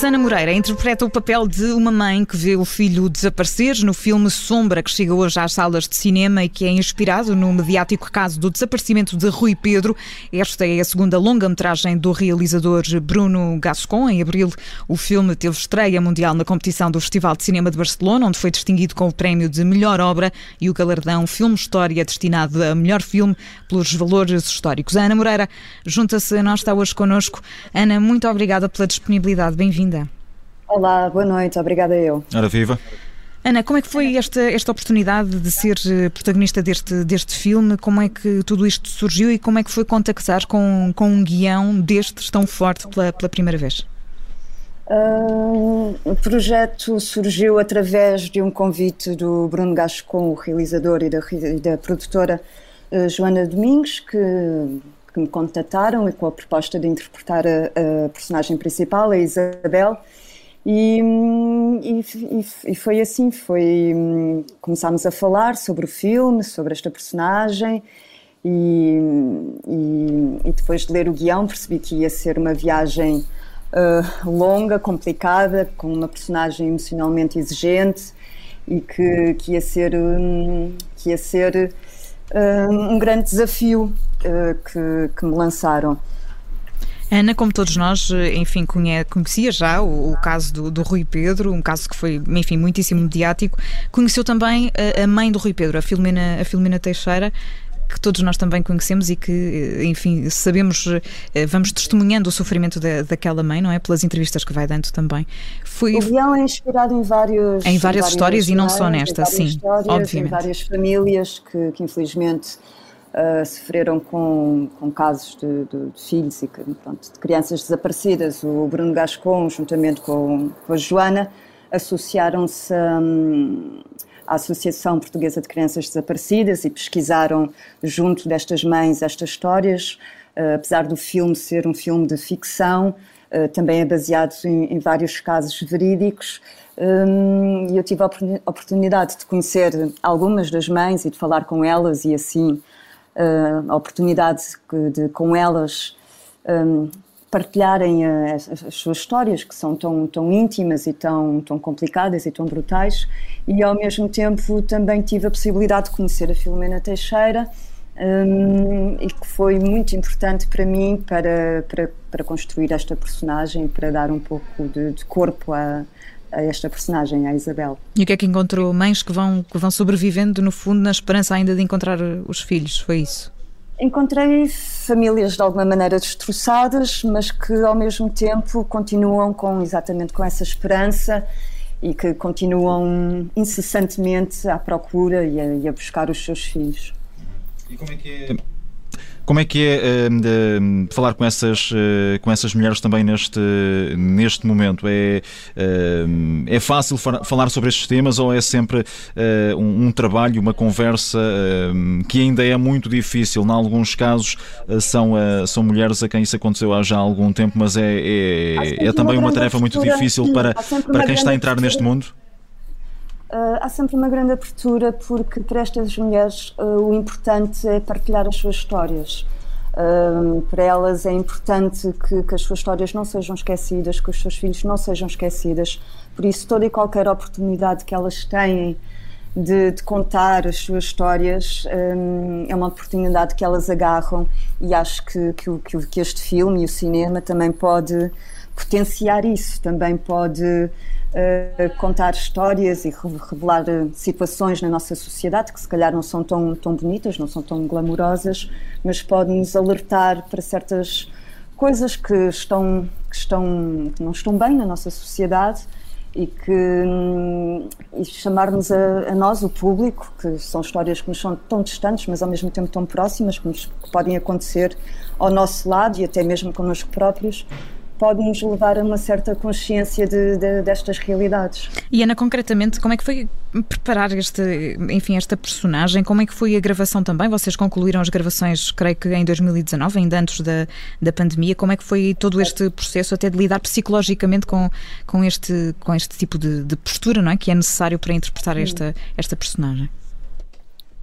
Ana Moreira interpreta o papel de uma mãe que vê o filho desaparecer no filme Sombra, que chega hoje às salas de cinema e que é inspirado no mediático caso do desaparecimento de Rui Pedro. Esta é a segunda longa-metragem do realizador Bruno Gascon. Em abril, o filme teve estreia mundial na competição do Festival de Cinema de Barcelona, onde foi distinguido com o prémio de melhor obra e o galardão Filme História, destinado a melhor filme pelos valores históricos. A Ana Moreira junta-se a nós, está hoje connosco. Ana, muito obrigada pela disponibilidade. Bem-vinda. Olá, boa noite. Obrigada eu. Ora, viva. Ana, como é que foi esta, esta oportunidade de ser eh, protagonista deste, deste filme? Como é que tudo isto surgiu e como é que foi contactar com, com um guião destes tão forte pela, pela primeira vez? Uh, o projeto surgiu através de um convite do Bruno Gascon, o realizador e da, e da produtora uh, Joana Domingos, que que me contataram e com a proposta de interpretar a, a personagem principal, a Isabel. E, e, e, foi assim, foi começámos a falar sobre o filme, sobre esta personagem e, e depois de ler o guião percebi que ia ser uma viagem uh, longa, complicada, com uma personagem emocionalmente exigente e que, que ia ser, um, que ia ser um grande desafio que, que me lançaram. Ana, como todos nós, enfim, conhecia já o, o caso do, do, Rui Pedro, um caso que foi, enfim, muitíssimo mediático. Conheceu também a, a mãe do Rui Pedro, a Filomena, a Filomena Teixeira, que todos nós também conhecemos e que, enfim, sabemos, eh, vamos testemunhando o sofrimento da, daquela mãe, não é? Pelas entrevistas que vai dando também. Foi, o guião é inspirado em vários... Em várias histórias e não só nesta, sim, obviamente. Em várias famílias que, que infelizmente... Uh, sofreram com, com casos de, de, de filhos e pronto, de crianças desaparecidas. O Bruno Gascon, juntamente com, com a Joana, associaram-se um, à Associação Portuguesa de Crianças Desaparecidas e pesquisaram junto destas mães estas histórias. Uh, apesar do filme ser um filme de ficção, uh, também é baseado em, em vários casos verídicos. Um, eu tive a oportunidade de conhecer algumas das mães e de falar com elas, e assim a oportunidade de, com elas um, partilharem eh, as, as, suas histórias, que são tão, tão íntimas e tão, tão complicadas e tão brutais, e ao mesmo tempo também tive a possibilidade de conhecer a Filomena Teixeira, um, e que foi muito importante para mim para, para, para construir esta personagem, para dar um pouco de, de corpo a, a esta personagem, a Isabel. E o que é que encontrou? Mães que vão, que vão sobrevivendo, no fundo, na esperança ainda de encontrar os filhos, foi isso? Encontrei famílias de alguma maneira destroçadas, mas que ao mesmo tempo continuam com exatamente com essa esperança e que continuam incessantemente à procura e a, e a buscar os seus filhos. E como é que é como é que é uh, falar com essas, uh, com essas mulheres também neste, neste momento? É, uh, é fácil falar sobre estes temas ou é sempre um, um, trabalho, uma conversa que ainda é muito difícil? Em alguns casos são, são mulheres a quem isso aconteceu há já algum tempo, mas é, é, é também uma tarefa muito difícil para, para quem está a entrar neste mundo? Uh, há sempre uma grande abertura porque para estas mulheres uh, o importante é partilhar as suas histórias. Uh, para elas é importante que, que, as suas histórias não sejam esquecidas, que os seus filhos não sejam esquecidas. Por isso, toda e qualquer oportunidade que elas têm de, de contar as suas histórias um, é uma oportunidade que elas agarram e acho que, que, que este filme e o cinema também pode potenciar isso, também pode uh, contar histórias e revelar eh, situações na nossa sociedade que se calhar não são tão, tão bonitas, não são tão glamurosas, mas podem nos alertar para certas coisas que estão que estão que não estão bem na nossa sociedade e que hum, e chamar-nos a, a, nós, o público, que são histórias que nos são tão distantes, mas ao mesmo tempo tão próximas, que, nos, que podem acontecer ao nosso lado e até mesmo connosco próprios, pode nos levar a uma certa consciência de, de, destas realidades. E Ana, concretamente, como é que foi preparar este, enfim, esta personagem? Como é que foi a gravação também? Vocês concluíram as gravações, creio que em 2019, ainda antes da, da pandemia. Como é que foi todo este processo até de lidar psicologicamente com, com, este, com este tipo de, de postura, não é? Que é necessário para interpretar esta, esta personagem?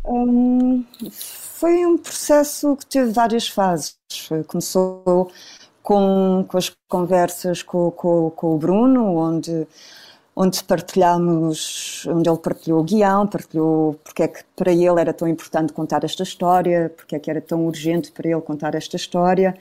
Hum, foi um processo que teve várias fases. Começou com, com as conversas com, com, com o Bruno, onde onde partilhamos, onde ele partilhou o guião, partilhou porque é que para ele era tão importante contar esta história, porque é que era tão urgente para ele contar esta história.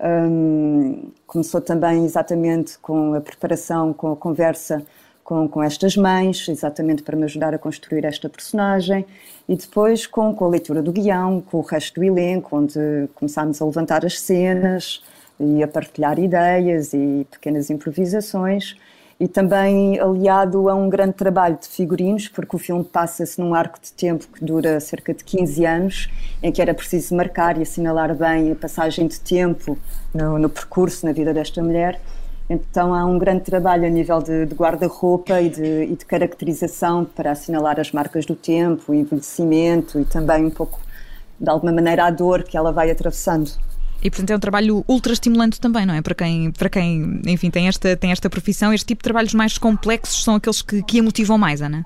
Um, começou também exatamente com a preparação, com a conversa com, com estas mães, exatamente para me ajudar a construir esta personagem, e depois com, com a leitura do guião, com o resto do elenco, onde começámos a levantar as cenas e a partilhar ideias e pequenas improvisações e também aliado a um grande trabalho de figurinos, porque o filme passa-se num arco de tempo que dura cerca de 15 anos, em que era preciso marcar e assinalar bem a passagem de tempo no, no percurso na vida desta mulher. Então há um grande trabalho a nível de, de guarda-roupa e e de caracterização para assinalar as marcas do tempo, o envelhecimento e também um pouco, de alguma maneira, a dor que ela vai atravessando. E portanto é um trabalho ultra estimulante também, não é? Para quem, para quem enfim, tem esta, tem esta profissão, este tipo de trabalhos mais complexos são aqueles que, que a motivam mais, Ana?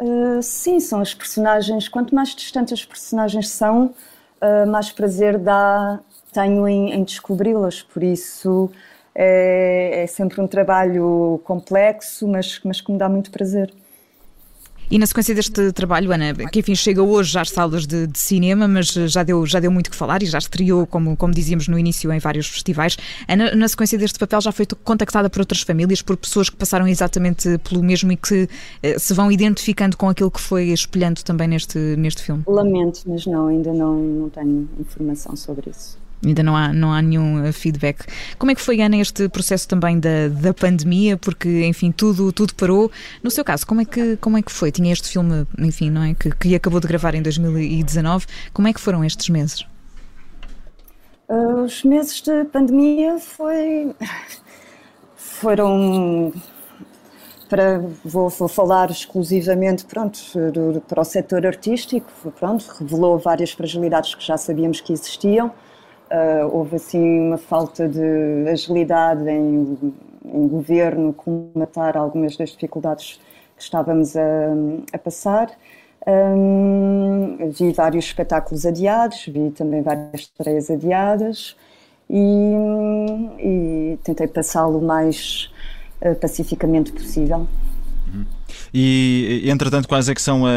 Uh, sim, são as personagens. Quanto mais distantes as personagens são, uh, mais prazer dá, tenho em, em descobri-las. Por isso é, é, sempre um trabalho complexo, mas, mas que me dá muito prazer. E na sequência deste trabalho, Ana, que enfim chega hoje às salas de, de, cinema, mas já deu, já deu muito que falar e já estreou, como, como dizíamos no início, em vários festivais. Ana, na sequência deste papel, já foi contactada por outras famílias, por pessoas que passaram exatamente pelo mesmo e que eh, se vão identificando com aquilo que foi espelhando também neste, neste filme? Lamento, mas não, ainda não, não tenho informação sobre isso. Ainda não há, não há nenhum uh, feedback. Como é que foi, Ana, este processo também da, da pandemia? Porque, enfim, tudo, tudo parou. No seu caso, como é que, como é que foi? Tinha este filme, enfim, não é? Que, que acabou de gravar em 2019. Como é que foram estes meses? Uh, os meses de pandemia foi... foram para vou, vou, falar exclusivamente pronto para o setor artístico pronto revelou várias fragilidades que já sabíamos que existiam Uh, houve assim uma falta de agilidade em, em governo matar algumas das dificuldades que estávamos a, a passar. Um, vi vários espetáculos adiados, vi também várias estreias adiadas e, e tentei passá-lo o mais uh, pacificamente possível. E, entretanto, quais é que são, a,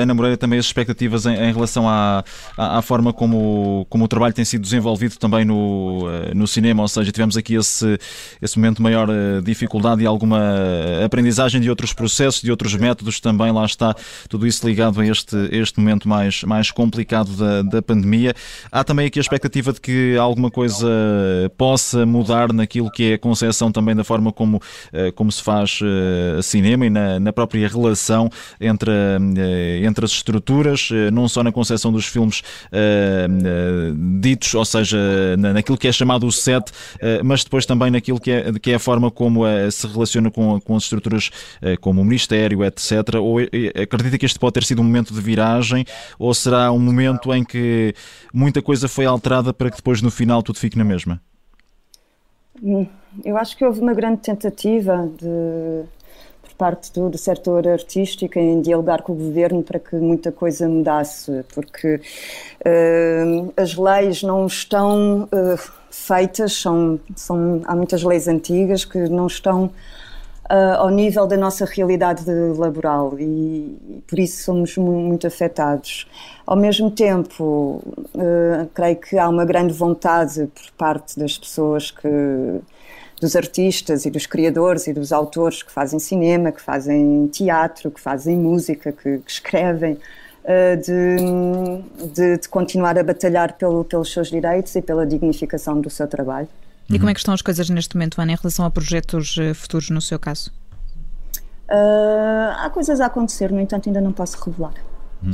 Ana Moreira, também as expectativas em, em relação à, à, à, forma como, como o trabalho tem sido desenvolvido também no, eh, no cinema? Ou seja, tivemos aqui esse, esse momento de maior eh, dificuldade e alguma aprendizagem de outros processos, de outros métodos também, lá está, tudo isso ligado a este, este momento mais, mais complicado da, da pandemia. Há também aqui a expectativa de que alguma coisa possa mudar naquilo que é a concepção também da forma como, eh, como se faz cinema e na, na própria relação entre, eh, entre as estruturas, eh, não só na concepção dos filmes eh, ditos, ou seja, naquilo que é chamado o set, mas depois também naquilo que é, que é a forma como se relaciona com, com as estruturas como o Ministério, etc. Ou acredita que este pode ter sido um momento de viragem ou será um momento em que muita coisa foi alterada para que depois no final tudo fique na mesma? Hum, eu acho que houve uma grande tentativa de parte do, do setor artístico em dialogar com o governo para que muita coisa mudasse, porque uh, as leis não estão uh, feitas, são, são, há muitas leis antigas que não estão Uh, ao nível da nossa realidade laboral e, e, por isso somos muito afetados. Ao mesmo tempo, uh, creio que há uma grande vontade por parte das pessoas que dos artistas e dos criadores e dos autores que fazem cinema, que fazem teatro, que fazem música, que, que escrevem, uh, de, de, de, continuar a batalhar pelo, pelos seus direitos e pela dignificação do seu trabalho. E como é que estão as coisas neste momento, Ana, em relação a projetos eh, futuros no seu caso? Uh, há coisas a acontecer, no entanto, ainda não posso revelar.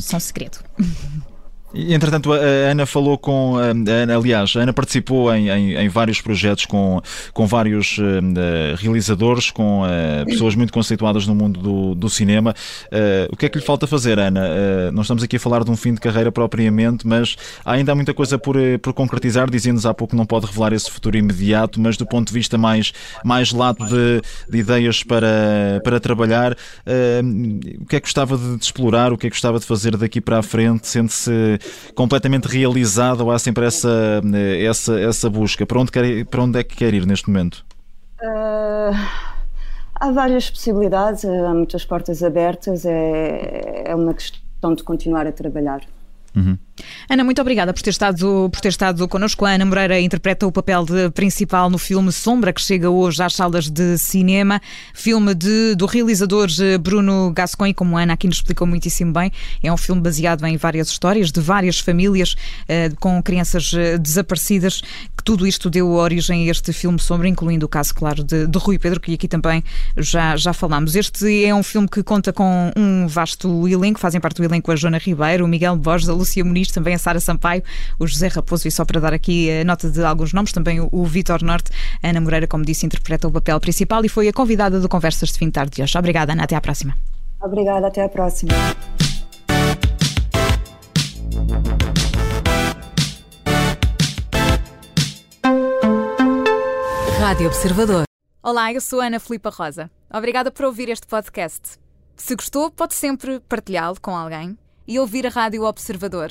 São segredo. Entretanto, a Ana falou com. aliás, a Ana participou em, em, em, vários projetos com, com vários uh, realizadores, com uh, pessoas muito conceituadas no mundo do, do cinema. Uh, o que é que lhe falta fazer, Ana? não estamos aqui a falar de um fim de carreira propriamente, mas ainda há muita coisa por, por concretizar. Dizendo-nos há pouco que não pode revelar esse futuro imediato, mas do ponto de vista mais, mais lato de, de ideias para, para trabalhar, o que é que gostava de, de explorar? O que é que gostava de fazer daqui para a frente? Sente-se completamente realizada ou há sempre essa, essa, essa busca? Para onde, quer, para onde é que quer ir neste momento? Uh, há várias possibilidades, há muitas portas abertas, é, é uma questão de continuar a trabalhar. Uhum. Ana, muito obrigada por ter estado, por ter estado connosco. A Ana Moreira interpreta o papel de principal no filme Sombra, que chega hoje às salas de cinema. Filme de, do realizador eh, Bruno Gascon, e como a Ana aqui nos explicou muitíssimo bem, é um filme baseado em várias histórias de várias famílias eh, com crianças eh, desaparecidas, que tudo isto deu origem a este filme Sombra, incluindo o caso, claro, de, de Rui Pedro, que aqui também já, já falámos. Este é um filme que conta com um vasto elenco, fazem parte do elenco a Joana Ribeiro, o Miguel Borges, a Lúcia Muniz, também a Sara Sampaio, o José Raposo, e só para dar aqui a nota de alguns nomes, também o, o Vitor Norte. A Ana Moreira, como disse, interpreta o papel principal e foi a convidada do Conversas de Fim de Tarde de hoje. Obrigada, Ana. Até à próxima. Obrigada, até à próxima. Rádio Observador. Olá, eu sou Ana Filipa Rosa. Obrigada por ouvir este podcast. Se gostou, pode sempre partilhá-lo com alguém e ouvir a Rádio Observador.